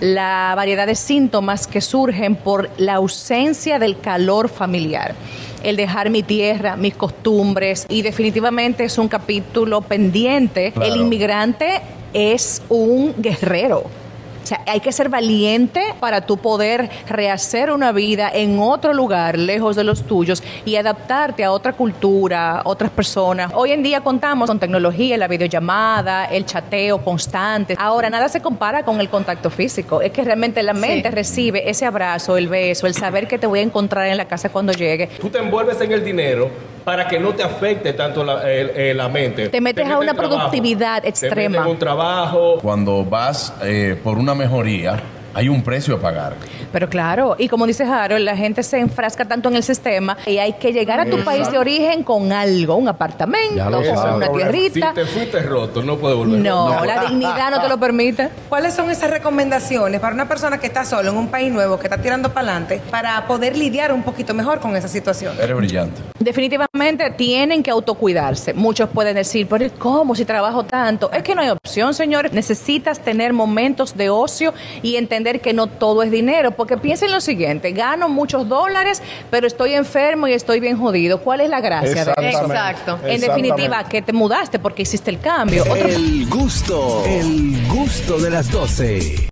la variedad de síntomas que surgen por la ausencia del calor familiar el dejar mi tierra, mis costumbres y definitivamente es un capítulo pendiente. El inmigrante es un guerrero sea, hay que ser valiente para tú poder rehacer una vida en otro lugar, lejos de los tuyos, y adaptarte a otra cultura, otras personas. Hoy en día contamos con tecnología, la videollamada, el chateo constante. Ahora, nada se compara con el contacto físico. Es que realmente la mente recibe ese abrazo, el beso, el saber que te voy a encontrar en la casa cuando llegue. Tú te envuelves en el dinero para que no te afecte tanto la, eh, mente. Te metes, a una productividad extrema. Te metes un trabajo. Cuando vas eh, por una mejoría, hay un precio a pagar. Pero claro, y como dice Harold, la gente se enfrasca tanto en el sistema y hay que llegar a tu país de origen con algo, un apartamento, con una tierrita. Si te fuiste roto, no puedes volver. No, la dignidad no te lo permite. ¿Cuáles son esas recomendaciones para una persona que está solo en un país nuevo, que está tirando para adelante, para poder lidiar un poquito mejor con esa situación? Eres brillante. Definitivamente tienen que autocuidarse. Muchos pueden decir, pero ¿cómo si trabajo tanto? Es que no hay opción, señores. Necesitas tener momentos de ocio y entender que no todo es dinero porque piensen lo siguiente, gano muchos dólares, pero estoy enfermo y estoy bien jodido. ¿Cuál es la gracia de eso? Exacto. En definitiva, que te mudaste porque hiciste el cambio. El gusto, el gusto de las 12.